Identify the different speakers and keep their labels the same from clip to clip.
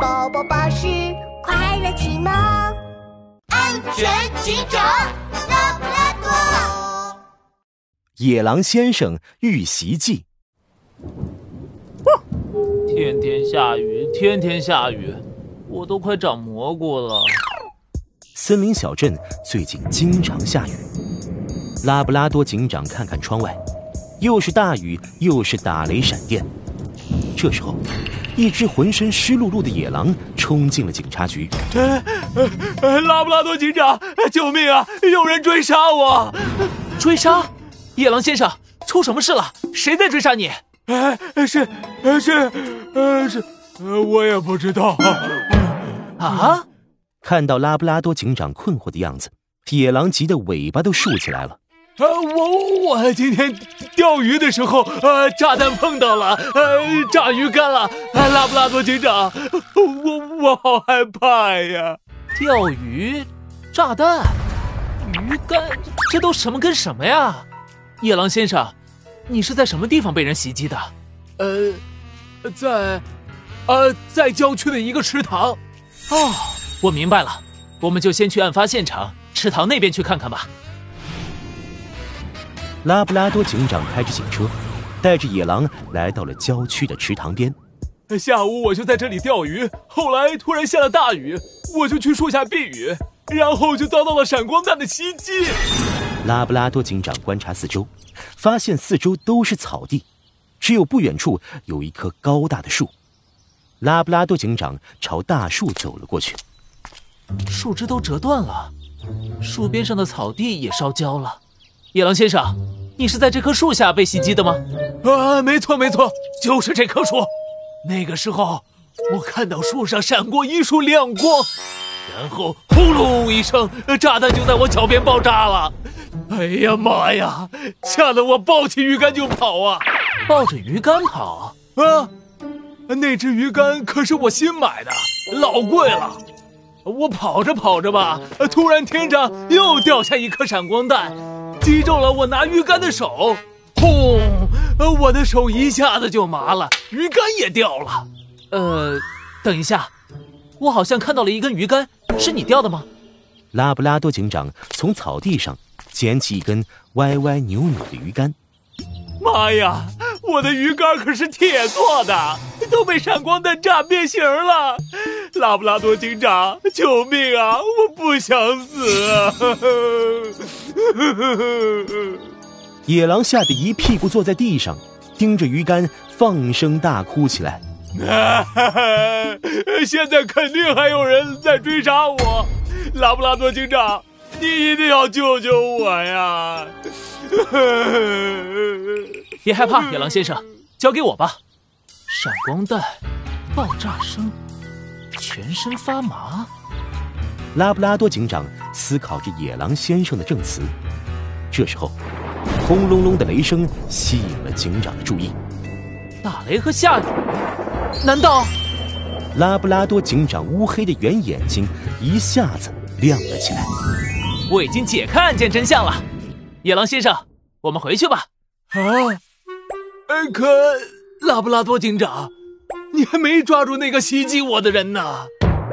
Speaker 1: 宝宝巴士快乐启蒙，安全警长拉布拉多，
Speaker 2: 野狼先生遇袭记。
Speaker 3: 天天下雨，天天下雨，我都快长蘑菇了。
Speaker 2: 森林小镇最近经常下雨。拉布拉多警长看看窗外，又是大雨，又是打雷闪电。这时候，一只浑身湿漉漉的野狼冲进了警察局。
Speaker 3: 拉布拉多警长，救命啊！有人追杀我！追杀？野狼先生，出什么事了？谁在追杀你？
Speaker 4: 哎，是，是，呃，是，我也不知道。
Speaker 3: 啊！
Speaker 2: 看到拉布拉多警长困惑的样子，野狼急得尾巴都竖起来了。
Speaker 4: 呃，我我今天钓鱼的时候，呃，炸弹碰到了，呃，炸鱼竿了。拉布拉多警长，我我好害怕呀！
Speaker 3: 钓鱼，炸弹，鱼竿，这都什么跟什么呀？野狼先生，你是在什么地方被人袭击的？
Speaker 4: 呃，在，呃，在郊区的一个池塘。
Speaker 3: 哦，我明白了，我们就先去案发现场池塘那边去看看吧。
Speaker 2: 拉布拉多警长开着警车，带着野狼来到了郊区的池塘边。
Speaker 4: 下午我就在这里钓鱼，后来突然下了大雨，我就去树下避雨，然后就遭到了闪光弹的袭击。
Speaker 2: 拉布拉多警长观察四周，发现四周都是草地，只有不远处有一棵高大的树。拉布拉多警长朝大树走了过去，
Speaker 3: 树枝都折断了，树边上的草地也烧焦了。野狼先生，你是在这棵树下被袭击的吗？
Speaker 4: 啊，没错没错，就是这棵树。那个时候，我看到树上闪过一束亮光，然后轰隆一声，炸弹就在我脚边爆炸了。哎呀妈呀！吓得我抱起鱼竿就跑啊！
Speaker 3: 抱着鱼竿跑
Speaker 4: 啊！那只鱼竿可是我新买的，老贵了。我跑着跑着吧，突然天上又掉下一颗闪光弹。击中了我拿鱼竿的手，轰！我的手一下子就麻了，鱼竿也掉了。
Speaker 3: 呃，等一下，我好像看到了一根鱼竿，是你掉的吗？
Speaker 2: 拉布拉多警长从草地上捡起一根歪歪扭扭的鱼竿。
Speaker 4: 妈呀，我的鱼竿可是铁做的，都被闪光弹炸变形了！拉布拉多警长，救命啊！我不想死啊！
Speaker 2: 野狼吓得一屁股坐在地上，盯着鱼竿放声大哭起来。
Speaker 4: 现在肯定还有人在追杀我，拉布拉多警长，你一定要救救我呀！
Speaker 3: 别害怕，野狼先生，交给我吧。闪光弹，爆炸声，全身发麻。
Speaker 2: 拉布拉多警长思考着野狼先生的证词。这时候，轰隆隆的雷声吸引了警长的注意。
Speaker 3: 打雷和下雨？难道？
Speaker 2: 拉布拉多警长乌黑的圆眼睛一下子亮了起来。
Speaker 3: 我已经解开案件真相了，野狼先生，我们回去吧。
Speaker 4: 啊？呃，可拉布拉多警长，你还没抓住那个袭击我的人呢。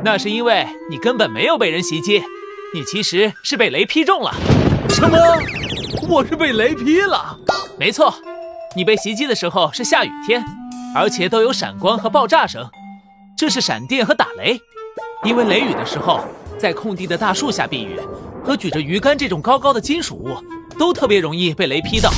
Speaker 3: 那是因为你根本没有被人袭击，你其实是被雷劈中了。
Speaker 4: 什么？我是被雷劈了？
Speaker 3: 没错，你被袭击的时候是下雨天，而且都有闪光和爆炸声，这是闪电和打雷。因为雷雨的时候，在空地的大树下避雨，和举着鱼竿这种高高的金属物，都特别容易被雷劈到。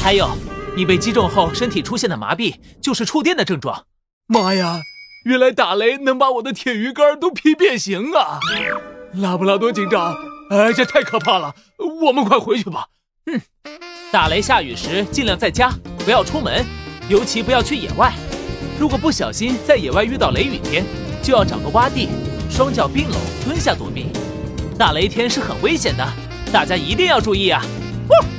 Speaker 3: 还有，你被击中后身体出现的麻痹，就是触电的症状。
Speaker 4: 妈呀！原来打雷能把我的铁鱼竿都劈变形啊！拉布拉多警长，哎，这太可怕了，我们快回去吧。
Speaker 3: 嗯，打雷下雨时尽量在家，不要出门，尤其不要去野外。如果不小心在野外遇到雷雨天，就要找个洼地，双脚并拢蹲下躲避。大雷天是很危险的，大家一定要注意啊！
Speaker 4: 汪。